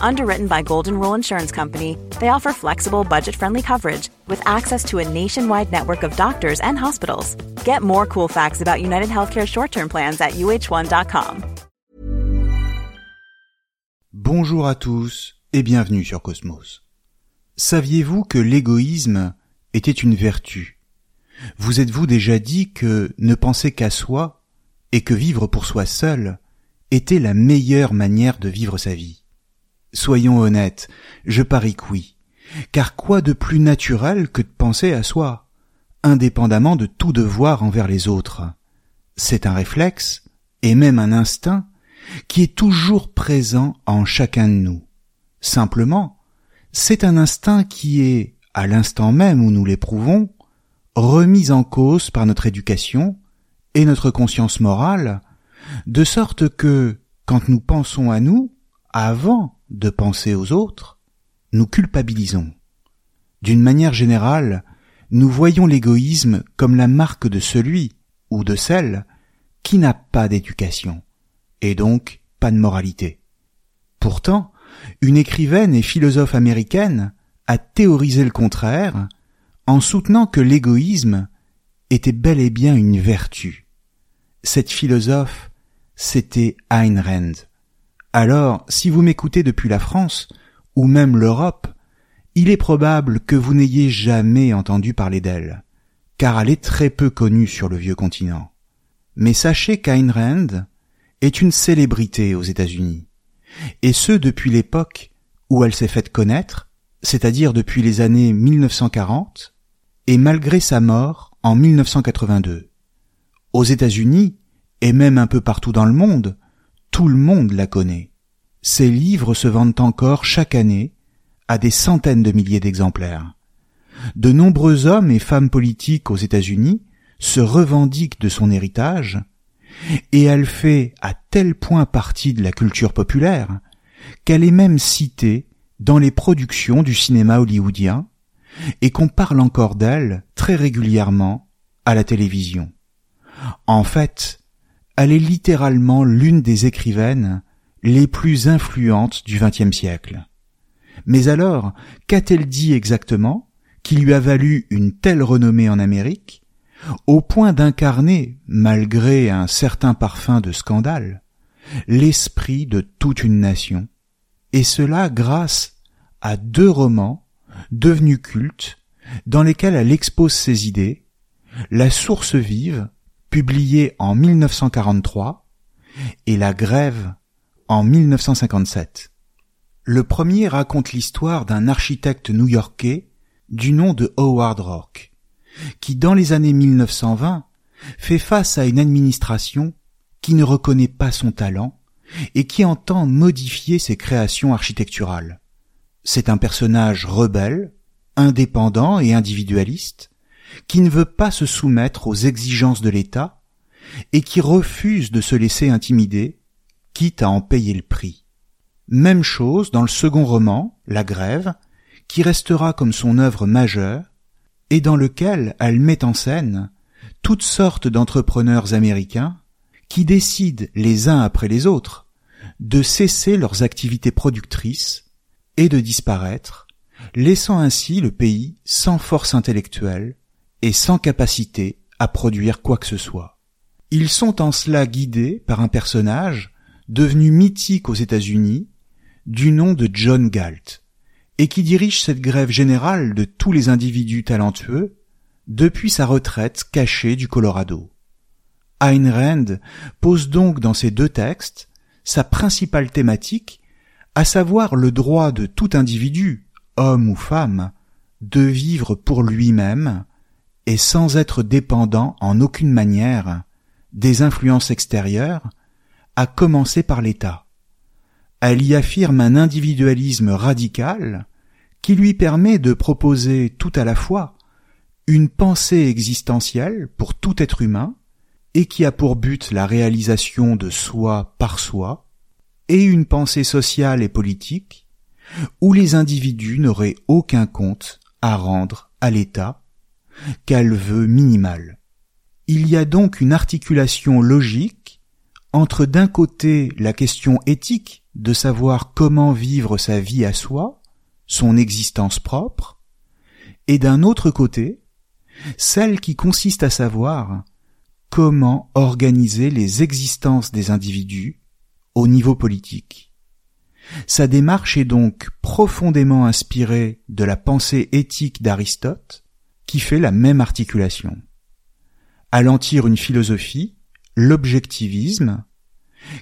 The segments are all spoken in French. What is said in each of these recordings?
Underwritten by Golden Rule Insurance Company, they offer flexible, budget friendly coverage with access to a nationwide network of doctors and hospitals. Get more cool facts about United Healthcare short term plans at uh1.com. Bonjour à tous et bienvenue sur Cosmos. Saviez-vous que l'égoïsme était une vertu? Vous êtes-vous déjà dit que ne penser qu'à soi et que vivre pour soi seul était la meilleure manière de vivre sa vie? Soyons honnêtes, je parie que oui. Car quoi de plus naturel que de penser à soi, indépendamment de tout devoir envers les autres? C'est un réflexe, et même un instinct, qui est toujours présent en chacun de nous. Simplement, c'est un instinct qui est, à l'instant même où nous l'éprouvons, remis en cause par notre éducation et notre conscience morale, de sorte que, quand nous pensons à nous, avant de penser aux autres, nous culpabilisons. D'une manière générale, nous voyons l'égoïsme comme la marque de celui ou de celle qui n'a pas d'éducation et donc pas de moralité. Pourtant, une écrivaine et philosophe américaine a théorisé le contraire en soutenant que l'égoïsme était bel et bien une vertu. Cette philosophe, c'était Ayn Rand. Alors, si vous m'écoutez depuis la France, ou même l'Europe, il est probable que vous n'ayez jamais entendu parler d'elle, car elle est très peu connue sur le vieux continent. Mais sachez qu'Ayn Rand est une célébrité aux États-Unis, et ce depuis l'époque où elle s'est faite connaître, c'est-à-dire depuis les années 1940, et malgré sa mort en 1982. Aux États-Unis, et même un peu partout dans le monde, tout le monde la connaît. Ses livres se vendent encore chaque année à des centaines de milliers d'exemplaires. De nombreux hommes et femmes politiques aux États-Unis se revendiquent de son héritage et elle fait à tel point partie de la culture populaire qu'elle est même citée dans les productions du cinéma hollywoodien et qu'on parle encore d'elle très régulièrement à la télévision. En fait, elle est littéralement l'une des écrivaines les plus influentes du XXe siècle. Mais alors, qu'a-t-elle dit exactement qui lui a valu une telle renommée en Amérique au point d'incarner, malgré un certain parfum de scandale, l'esprit de toute une nation, et cela grâce à deux romans devenus cultes dans lesquels elle expose ses idées, La source vive, publié en 1943, et La grève en 1957. Le premier raconte l'histoire d'un architecte new-yorkais du nom de Howard Rock qui, dans les années 1920, fait face à une administration qui ne reconnaît pas son talent et qui entend modifier ses créations architecturales. C'est un personnage rebelle, indépendant et individualiste, qui ne veut pas se soumettre aux exigences de l'État et qui refuse de se laisser intimider, quitte à en payer le prix. Même chose dans le second roman, La Grève, qui restera comme son œuvre majeure et dans lequel elle met en scène toutes sortes d'entrepreneurs américains qui décident les uns après les autres de cesser leurs activités productrices et de disparaître, laissant ainsi le pays sans force intellectuelle et sans capacité à produire quoi que ce soit. Ils sont en cela guidés par un personnage devenu mythique aux États-Unis du nom de John Galt et qui dirige cette grève générale de tous les individus talentueux depuis sa retraite cachée du Colorado. Ayn Rand pose donc dans ces deux textes sa principale thématique, à savoir le droit de tout individu, homme ou femme, de vivre pour lui-même et sans être dépendant en aucune manière des influences extérieures, à commencer par l'État. Elle y affirme un individualisme radical qui lui permet de proposer tout à la fois une pensée existentielle pour tout être humain et qui a pour but la réalisation de soi par soi, et une pensée sociale et politique où les individus n'auraient aucun compte à rendre à l'État qu'elle veut minimal. Il y a donc une articulation logique entre d'un côté la question éthique de savoir comment vivre sa vie à soi, son existence propre, et d'un autre côté, celle qui consiste à savoir comment organiser les existences des individus au niveau politique. Sa démarche est donc profondément inspirée de la pensée éthique d'Aristote, qui fait la même articulation. À en tire une philosophie, l'objectivisme,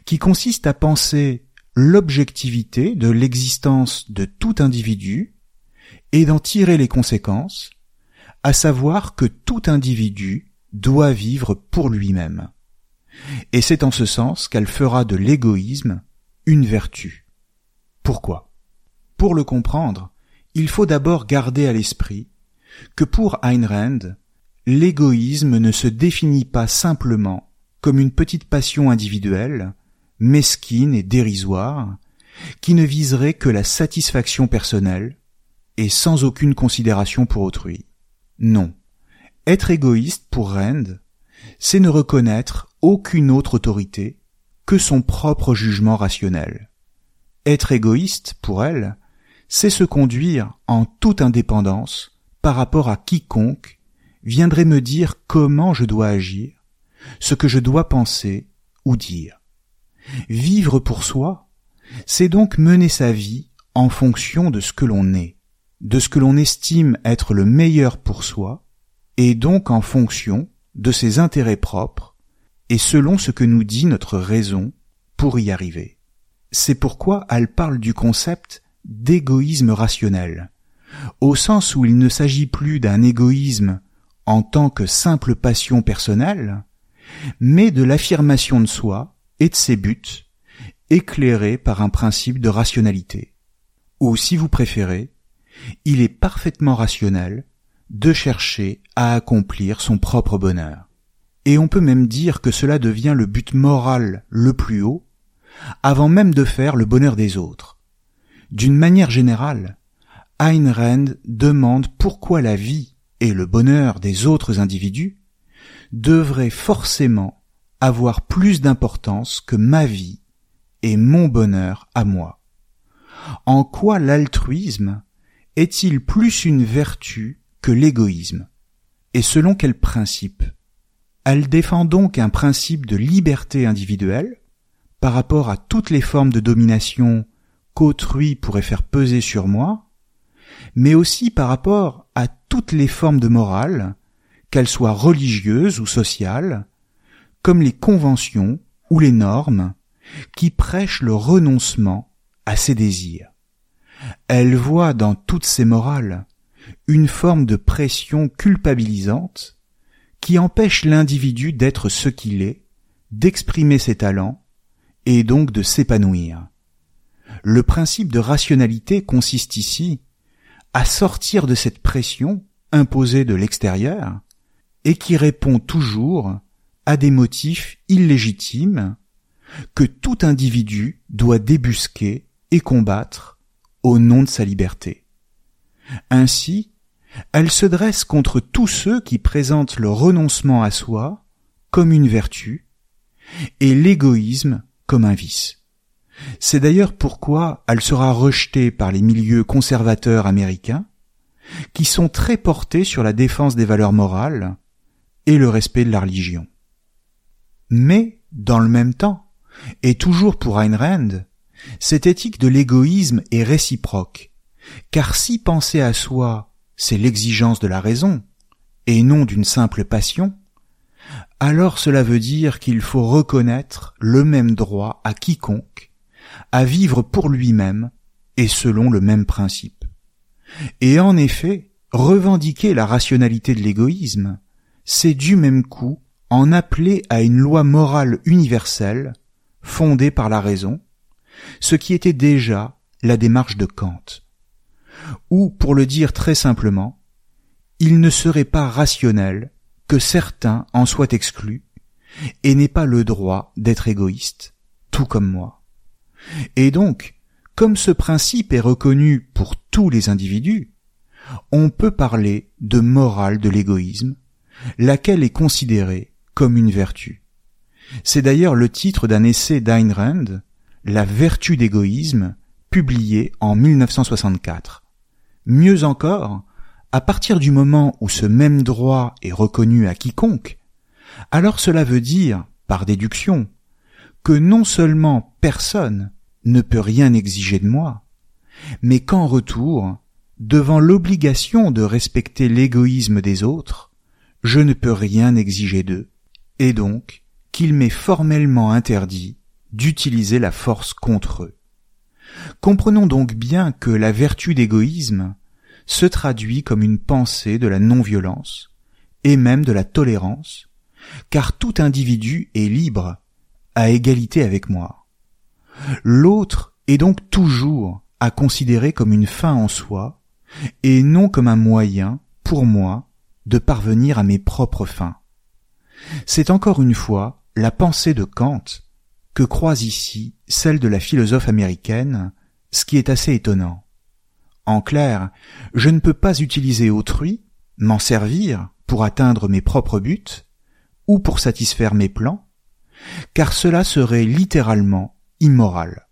qui consiste à penser l'objectivité de l'existence de tout individu et d'en tirer les conséquences, à savoir que tout individu doit vivre pour lui-même. Et c'est en ce sens qu'elle fera de l'égoïsme une vertu. Pourquoi? Pour le comprendre, il faut d'abord garder à l'esprit que pour Ayn Rand, l'égoïsme ne se définit pas simplement comme une petite passion individuelle, mesquine et dérisoire, qui ne viserait que la satisfaction personnelle et sans aucune considération pour autrui. Non. Être égoïste pour Rand, c'est ne reconnaître aucune autre autorité que son propre jugement rationnel. Être égoïste, pour elle, c'est se conduire en toute indépendance par rapport à quiconque viendrait me dire comment je dois agir, ce que je dois penser ou dire. Vivre pour soi, c'est donc mener sa vie en fonction de ce que l'on est, de ce que l'on estime être le meilleur pour soi, et donc en fonction de ses intérêts propres et selon ce que nous dit notre raison pour y arriver. C'est pourquoi elle parle du concept d'égoïsme rationnel, au sens où il ne s'agit plus d'un égoïsme en tant que simple passion personnelle, mais de l'affirmation de soi et de ses buts, éclairés par un principe de rationalité. Ou si vous préférez, il est parfaitement rationnel de chercher à accomplir son propre bonheur. Et on peut même dire que cela devient le but moral le plus haut, avant même de faire le bonheur des autres. D'une manière générale, Ayn Rand demande pourquoi la vie et le bonheur des autres individus devraient forcément avoir plus d'importance que ma vie et mon bonheur à moi. En quoi l'altruisme est-il plus une vertu que l'égoïsme? Et selon quel principe? Elle défend donc un principe de liberté individuelle par rapport à toutes les formes de domination qu'autrui pourrait faire peser sur moi, mais aussi par rapport à toutes les formes de morale, qu'elles soient religieuses ou sociales, comme les conventions ou les normes qui prêchent le renoncement à ses désirs. Elle voit dans toutes ces morales une forme de pression culpabilisante qui empêche l'individu d'être ce qu'il est, d'exprimer ses talents et donc de s'épanouir. Le principe de rationalité consiste ici à sortir de cette pression imposée de l'extérieur et qui répond toujours à des motifs illégitimes que tout individu doit débusquer et combattre au nom de sa liberté. Ainsi, elle se dresse contre tous ceux qui présentent le renoncement à soi comme une vertu et l'égoïsme comme un vice. C'est d'ailleurs pourquoi elle sera rejetée par les milieux conservateurs américains, qui sont très portés sur la défense des valeurs morales et le respect de la religion. Mais, dans le même temps, et toujours pour Ayn Rand, cette éthique de l'égoïsme est réciproque car si penser à soi, c'est l'exigence de la raison, et non d'une simple passion, alors cela veut dire qu'il faut reconnaître le même droit à quiconque, à vivre pour lui-même et selon le même principe. Et en effet, revendiquer la rationalité de l'égoïsme, c'est du même coup en appeler à une loi morale universelle, fondée par la raison, ce qui était déjà la démarche de Kant. Ou, pour le dire très simplement, il ne serait pas rationnel que certains en soient exclus et n'aient pas le droit d'être égoïstes, tout comme moi. Et donc, comme ce principe est reconnu pour tous les individus, on peut parler de morale de l'égoïsme, laquelle est considérée comme une vertu. C'est d'ailleurs le titre d'un essai d'Ayn Rand, La vertu d'égoïsme, publié en 1964. Mieux encore, à partir du moment où ce même droit est reconnu à quiconque, alors cela veut dire, par déduction, que non seulement personne ne peut rien exiger de moi, mais qu'en retour, devant l'obligation de respecter l'égoïsme des autres, je ne peux rien exiger d'eux, et donc qu'il m'est formellement interdit d'utiliser la force contre eux. Comprenons donc bien que la vertu d'égoïsme se traduit comme une pensée de la non-violence et même de la tolérance, car tout individu est libre, à égalité avec moi. L'autre est donc toujours à considérer comme une fin en soi, et non comme un moyen, pour moi, de parvenir à mes propres fins. C'est encore une fois la pensée de Kant que croise ici celle de la philosophe américaine, ce qui est assez étonnant. En clair, je ne peux pas utiliser autrui, m'en servir pour atteindre mes propres buts, ou pour satisfaire mes plans, car cela serait littéralement immoral.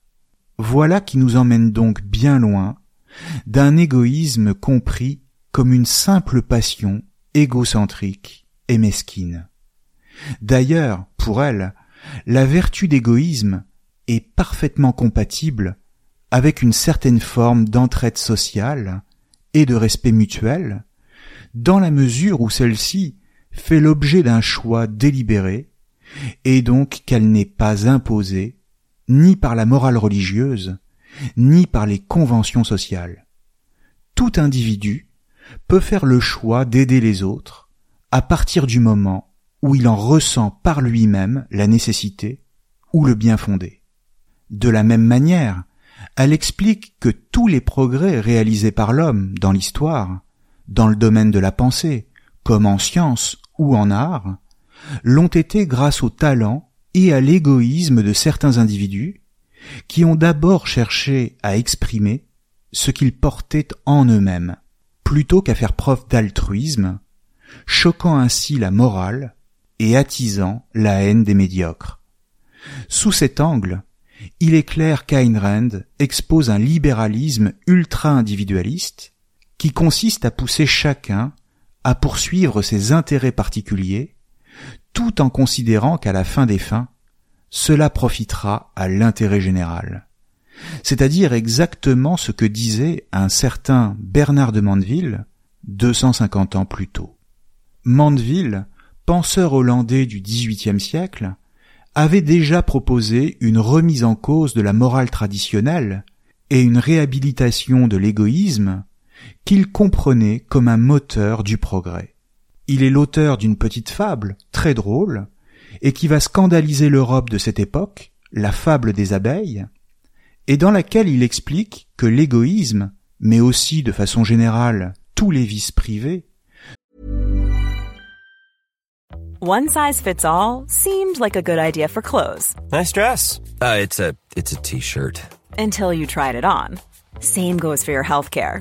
Voilà qui nous emmène donc bien loin d'un égoïsme compris comme une simple passion égocentrique et mesquine. D'ailleurs, pour elle, la vertu d'égoïsme est parfaitement compatible avec une certaine forme d'entraide sociale et de respect mutuel, dans la mesure où celle-ci fait l'objet d'un choix délibéré, et donc qu'elle n'est pas imposée ni par la morale religieuse, ni par les conventions sociales. Tout individu peut faire le choix d'aider les autres à partir du moment où il en ressent par lui-même la nécessité ou le bien fondé. De la même manière, elle explique que tous les progrès réalisés par l'homme dans l'histoire, dans le domaine de la pensée, comme en science ou en art, l'ont été grâce au talent et à l'égoïsme de certains individus qui ont d'abord cherché à exprimer ce qu'ils portaient en eux-mêmes, plutôt qu'à faire preuve d'altruisme, choquant ainsi la morale et attisant la haine des médiocres. Sous cet angle, il est clair qu'Ayn Rand expose un libéralisme ultra-individualiste qui consiste à pousser chacun à poursuivre ses intérêts particuliers tout en considérant qu'à la fin des fins, cela profitera à l'intérêt général. C'est-à-dire exactement ce que disait un certain Bernard de Mandeville 250 ans plus tôt. Mandeville, penseur hollandais du XVIIIe siècle, avait déjà proposé une remise en cause de la morale traditionnelle et une réhabilitation de l'égoïsme qu'il comprenait comme un moteur du progrès. Il est l'auteur d'une petite fable très drôle et qui va scandaliser l'Europe de cette époque, la fable des abeilles, et dans laquelle il explique que l'égoïsme, mais aussi de façon générale tous les vices privés, One size fits all seemed like a good idea for clothes. Nice dress. Uh, it's a it's a t-shirt. Until you tried it on. Same goes for your healthcare.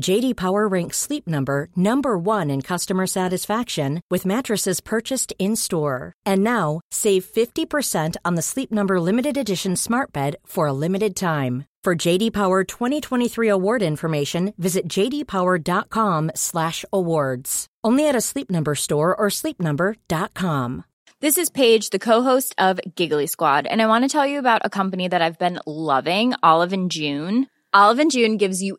JD Power ranks Sleep Number number 1 in customer satisfaction with mattresses purchased in-store. And now, save 50% on the Sleep Number limited edition Smart Bed for a limited time. For JD Power 2023 award information, visit jdpower.com/awards. Only at a Sleep Number store or sleepnumber.com. This is Paige, the co-host of Giggly Squad, and I want to tell you about a company that I've been loving, Olive and June. Olive and June gives you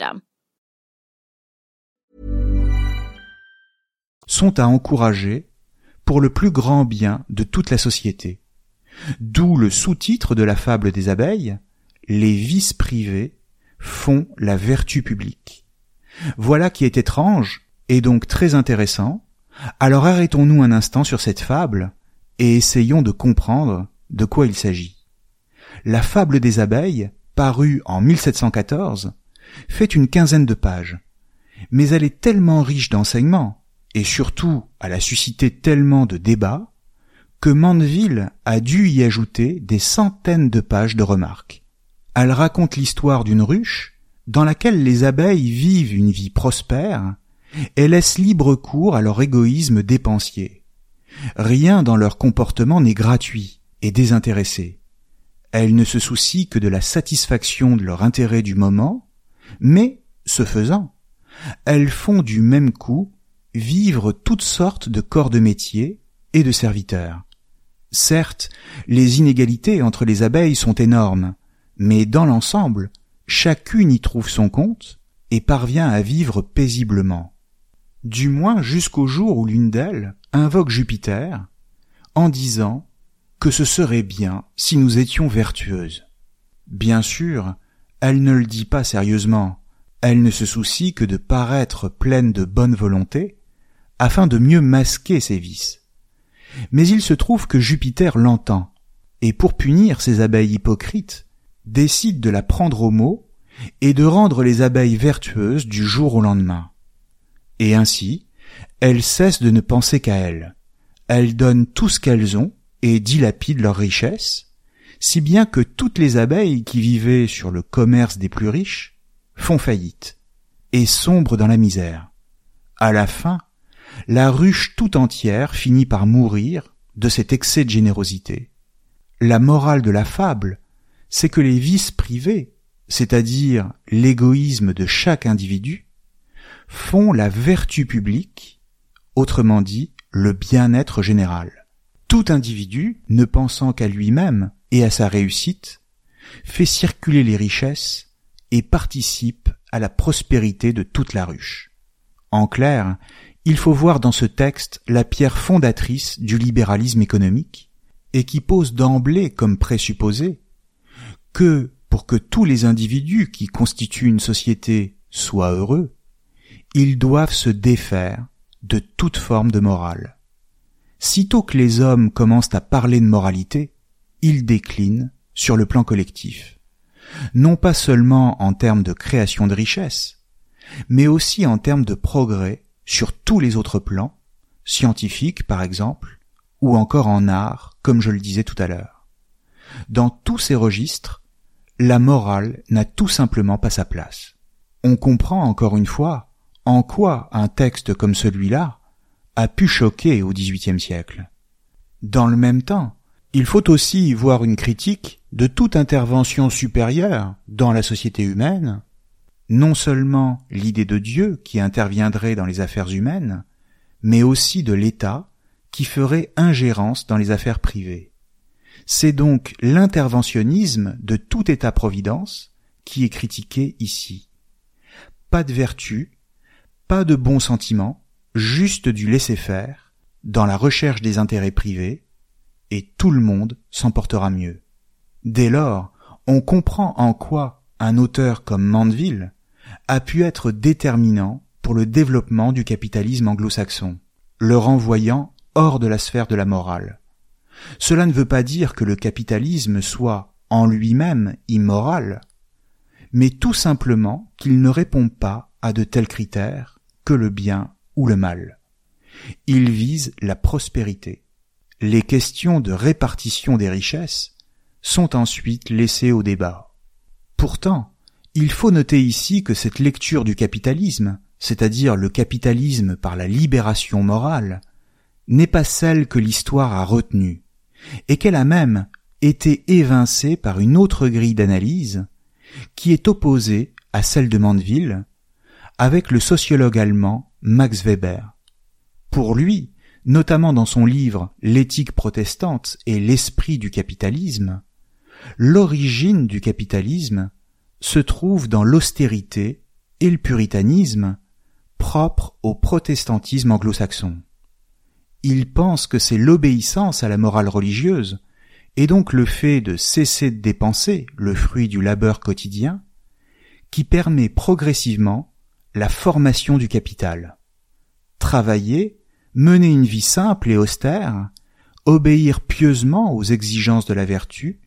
Sont à encourager pour le plus grand bien de toute la société. D'où le sous-titre de la fable des abeilles, Les vices privés font la vertu publique. Voilà qui est étrange et donc très intéressant. Alors arrêtons-nous un instant sur cette fable et essayons de comprendre de quoi il s'agit. La fable des abeilles, parue en 1714, fait une quinzaine de pages. Mais elle est tellement riche d'enseignements, et surtout elle a suscité tellement de débats, que Mandeville a dû y ajouter des centaines de pages de remarques. Elle raconte l'histoire d'une ruche dans laquelle les abeilles vivent une vie prospère et laissent libre cours à leur égoïsme dépensier. Rien dans leur comportement n'est gratuit et désintéressé. Elles ne se soucient que de la satisfaction de leur intérêt du moment, mais, ce faisant, elles font du même coup vivre toutes sortes de corps de métier et de serviteurs. Certes, les inégalités entre les abeilles sont énormes, mais dans l'ensemble, chacune y trouve son compte et parvient à vivre paisiblement. Du moins jusqu'au jour où l'une d'elles invoque Jupiter en disant que ce serait bien si nous étions vertueuses. Bien sûr, elle ne le dit pas sérieusement, elle ne se soucie que de paraître pleine de bonne volonté, afin de mieux masquer ses vices. Mais il se trouve que Jupiter l'entend, et pour punir ces abeilles hypocrites, décide de la prendre au mot et de rendre les abeilles vertueuses du jour au lendemain. Et ainsi, elles cessent de ne penser qu'à elles. Elles donnent tout ce qu'elles ont et dilapident leurs richesses, si bien que toutes les abeilles qui vivaient sur le commerce des plus riches font faillite et sombrent dans la misère. À la fin, la ruche tout entière finit par mourir de cet excès de générosité. La morale de la fable, c'est que les vices privés, c'est-à-dire l'égoïsme de chaque individu, font la vertu publique, autrement dit le bien-être général. Tout individu, ne pensant qu'à lui-même et à sa réussite, fait circuler les richesses et participe à la prospérité de toute la ruche. En clair, il faut voir dans ce texte la pierre fondatrice du libéralisme économique, et qui pose d'emblée comme présupposé que, pour que tous les individus qui constituent une société soient heureux, ils doivent se défaire de toute forme de morale. Sitôt que les hommes commencent à parler de moralité, ils déclinent sur le plan collectif, non pas seulement en termes de création de richesses, mais aussi en termes de progrès sur tous les autres plans, scientifique par exemple, ou encore en art, comme je le disais tout à l'heure. Dans tous ces registres, la morale n'a tout simplement pas sa place. On comprend encore une fois en quoi un texte comme celui-là a pu choquer au XVIIIe siècle. Dans le même temps, il faut aussi voir une critique de toute intervention supérieure dans la société humaine, non seulement l'idée de Dieu qui interviendrait dans les affaires humaines, mais aussi de l'État qui ferait ingérence dans les affaires privées. C'est donc l'interventionnisme de tout État-providence qui est critiqué ici. Pas de vertu, pas de bons sentiments, juste du laisser-faire, dans la recherche des intérêts privés, et tout le monde s'en portera mieux. Dès lors, on comprend en quoi un auteur comme Mandeville a pu être déterminant pour le développement du capitalisme anglo-saxon, le renvoyant hors de la sphère de la morale. Cela ne veut pas dire que le capitalisme soit en lui-même immoral, mais tout simplement qu'il ne répond pas à de tels critères que le bien ou le mal. Il vise la prospérité. Les questions de répartition des richesses sont ensuite laissées au débat. Pourtant, il faut noter ici que cette lecture du capitalisme, c'est-à-dire le capitalisme par la libération morale, n'est pas celle que l'histoire a retenue, et qu'elle a même été évincée par une autre grille d'analyse, qui est opposée à celle de Mandeville, avec le sociologue allemand Max Weber. Pour lui, notamment dans son livre L'éthique protestante et l'esprit du capitalisme, l'origine du capitalisme se trouve dans l'austérité et le puritanisme propres au protestantisme anglo-saxon. Il pense que c'est l'obéissance à la morale religieuse, et donc le fait de cesser de dépenser le fruit du labeur quotidien, qui permet progressivement la formation du capital. Travailler, mener une vie simple et austère, obéir pieusement aux exigences de la vertu,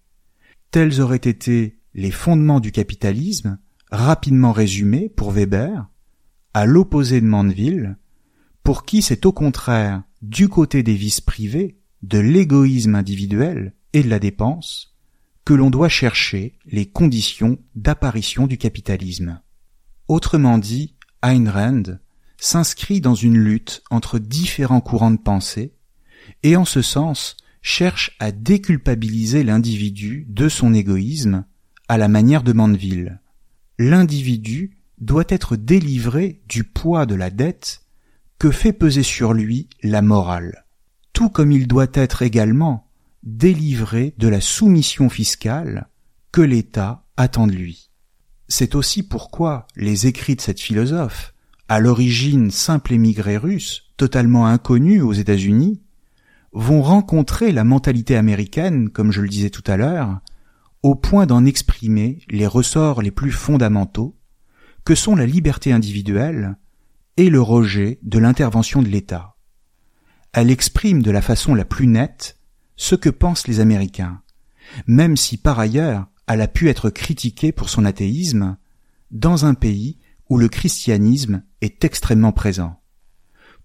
tels auraient été les fondements du capitalisme, rapidement résumés pour Weber, à l'opposé de Mandeville, pour qui c'est au contraire du côté des vices privés, de l'égoïsme individuel et de la dépense, que l'on doit chercher les conditions d'apparition du capitalisme. Autrement dit, Ayn Rand s'inscrit dans une lutte entre différents courants de pensée, et en ce sens cherche à déculpabiliser l'individu de son égoïsme à la manière de Mandeville. L'individu doit être délivré du poids de la dette que fait peser sur lui la morale, tout comme il doit être également délivré de la soumission fiscale que l'État attend de lui. C'est aussi pourquoi les écrits de cette philosophe, à l'origine simple émigré russe, totalement inconnu aux États-Unis, vont rencontrer la mentalité américaine, comme je le disais tout à l'heure, au point d'en exprimer les ressorts les plus fondamentaux, que sont la liberté individuelle et le rejet de l'intervention de l'État. Elle exprime de la façon la plus nette ce que pensent les Américains, même si par ailleurs elle a pu être critiquée pour son athéisme, dans un pays où le christianisme est extrêmement présent.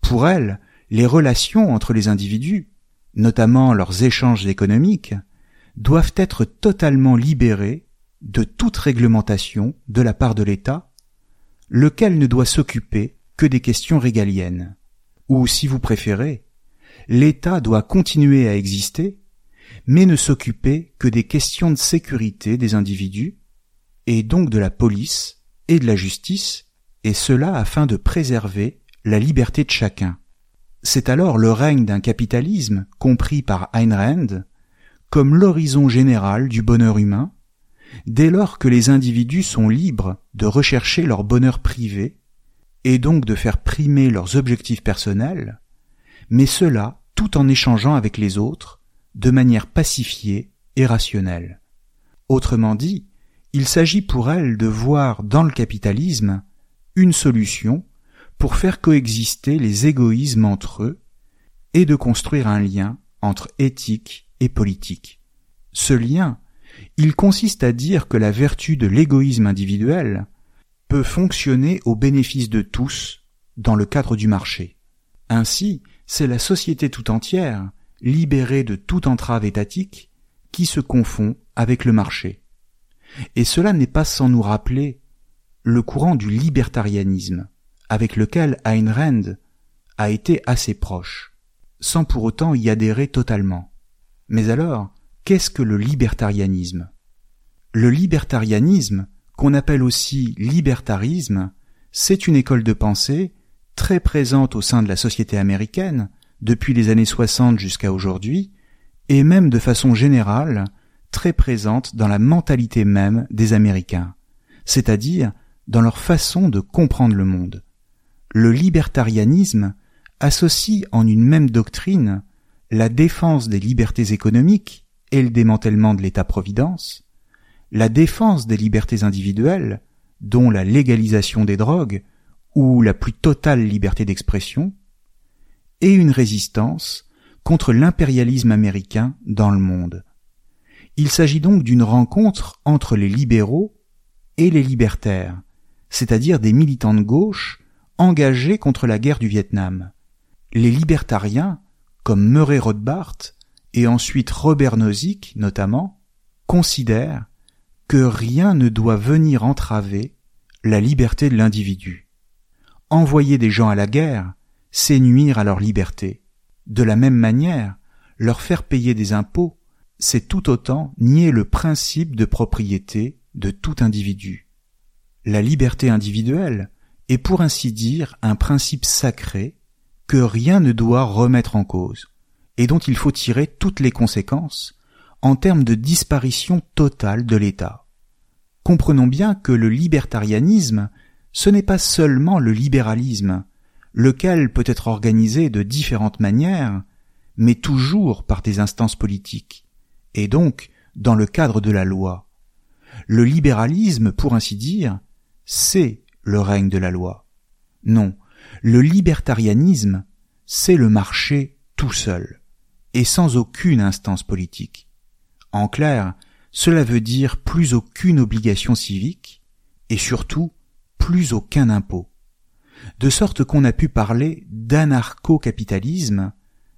Pour elle, les relations entre les individus, notamment leurs échanges économiques, doivent être totalement libérés de toute réglementation de la part de l'État, lequel ne doit s'occuper que des questions régaliennes. Ou, si vous préférez, l'État doit continuer à exister, mais ne s'occuper que des questions de sécurité des individus, et donc de la police et de la justice, et cela afin de préserver la liberté de chacun. C'est alors le règne d'un capitalisme compris par Ayn Rand comme l'horizon général du bonheur humain, dès lors que les individus sont libres de rechercher leur bonheur privé et donc de faire primer leurs objectifs personnels, mais cela tout en échangeant avec les autres de manière pacifiée et rationnelle. Autrement dit, il s'agit pour elle de voir dans le capitalisme une solution pour faire coexister les égoïsmes entre eux et de construire un lien entre éthique et politique. Ce lien, il consiste à dire que la vertu de l'égoïsme individuel peut fonctionner au bénéfice de tous dans le cadre du marché. Ainsi, c'est la société tout entière, libérée de toute entrave étatique, qui se confond avec le marché. Et cela n'est pas sans nous rappeler le courant du libertarianisme, avec lequel Ayn Rand a été assez proche, sans pour autant y adhérer totalement. Mais alors, qu'est-ce que le libertarianisme? Le libertarianisme, qu'on appelle aussi libertarisme, c'est une école de pensée très présente au sein de la société américaine depuis les années 60 jusqu'à aujourd'hui, et même de façon générale très présente dans la mentalité même des Américains, c'est-à-dire dans leur façon de comprendre le monde. Le libertarianisme associe en une même doctrine la défense des libertés économiques et le démantèlement de l'État-providence, la défense des libertés individuelles, dont la légalisation des drogues ou la plus totale liberté d'expression, et une résistance contre l'impérialisme américain dans le monde. Il s'agit donc d'une rencontre entre les libéraux et les libertaires, c'est-à-dire des militants de gauche engagés contre la guerre du Vietnam. Les libertariens, comme Murray Rothbard et ensuite Robert Nozick notamment, considèrent que rien ne doit venir entraver la liberté de l'individu. Envoyer des gens à la guerre, c'est nuire à leur liberté. De la même manière, leur faire payer des impôts, c'est tout autant nier le principe de propriété de tout individu. La liberté individuelle est pour ainsi dire un principe sacré que rien ne doit remettre en cause, et dont il faut tirer toutes les conséquences en termes de disparition totale de l'État. Comprenons bien que le libertarianisme ce n'est pas seulement le libéralisme, lequel peut être organisé de différentes manières, mais toujours par des instances politiques, et donc dans le cadre de la loi. Le libéralisme, pour ainsi dire, c'est le règne de la loi. Non, le libertarianisme, c'est le marché tout seul, et sans aucune instance politique. En clair, cela veut dire plus aucune obligation civique, et surtout plus aucun impôt. De sorte qu'on a pu parler d'anarcho-capitalisme,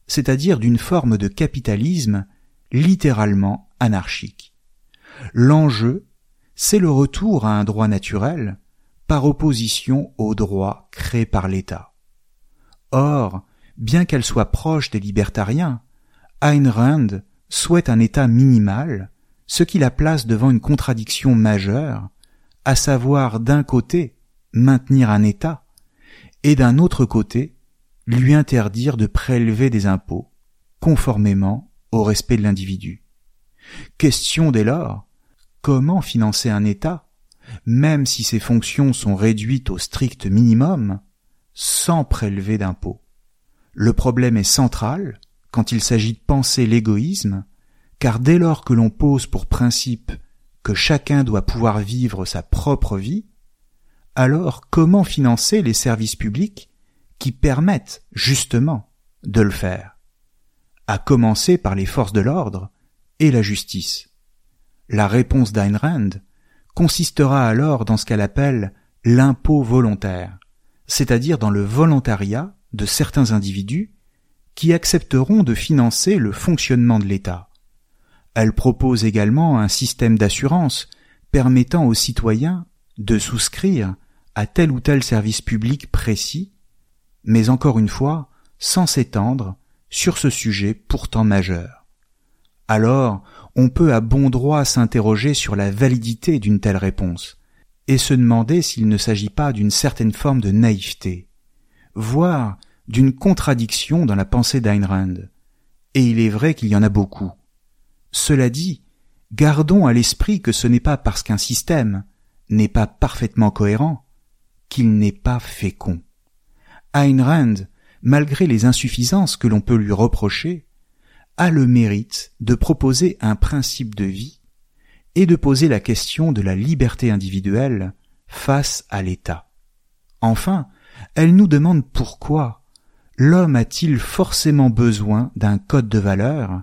c'est-à-dire d'une forme de capitalisme littéralement anarchique. L'enjeu, c'est le retour à un droit naturel par opposition au droit créé par l'État. Or, bien qu'elle soit proche des libertariens, Ayn Rand souhaite un État minimal, ce qui la place devant une contradiction majeure, à savoir d'un côté maintenir un État, et d'un autre côté lui interdire de prélever des impôts, conformément au respect de l'individu. Question dès lors, comment financer un État, même si ses fonctions sont réduites au strict minimum, sans prélever d'impôts? Le problème est central quand il s'agit de penser l'égoïsme, car dès lors que l'on pose pour principe que chacun doit pouvoir vivre sa propre vie, alors comment financer les services publics qui permettent justement de le faire? À commencer par les forces de l'ordre et la justice. La réponse d'Ayn Rand consistera alors dans ce qu'elle appelle l'impôt volontaire, c'est-à-dire dans le volontariat de certains individus qui accepteront de financer le fonctionnement de l'État. Elle propose également un système d'assurance permettant aux citoyens de souscrire à tel ou tel service public précis, mais encore une fois, sans s'étendre sur ce sujet pourtant majeur. Alors, on peut à bon droit s'interroger sur la validité d'une telle réponse, et se demander s'il ne s'agit pas d'une certaine forme de naïveté, voire d'une contradiction dans la pensée d'Ayn Rand. Et il est vrai qu'il y en a beaucoup. Cela dit, gardons à l'esprit que ce n'est pas parce qu'un système n'est pas parfaitement cohérent qu'il n'est pas fécond. Malgré les insuffisances que l'on peut lui reprocher, a le mérite de proposer un principe de vie et de poser la question de la liberté individuelle face à l'État. Enfin, elle nous demande pourquoi l'homme a-t-il forcément besoin d'un code de valeurs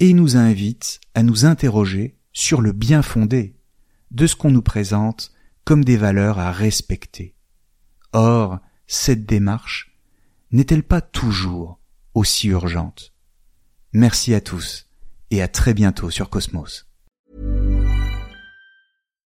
et nous invite à nous interroger sur le bien fondé de ce qu'on nous présente comme des valeurs à respecter. Or, cette démarche n'est-elle pas toujours aussi urgente? Merci à tous et à très bientôt sur Cosmos.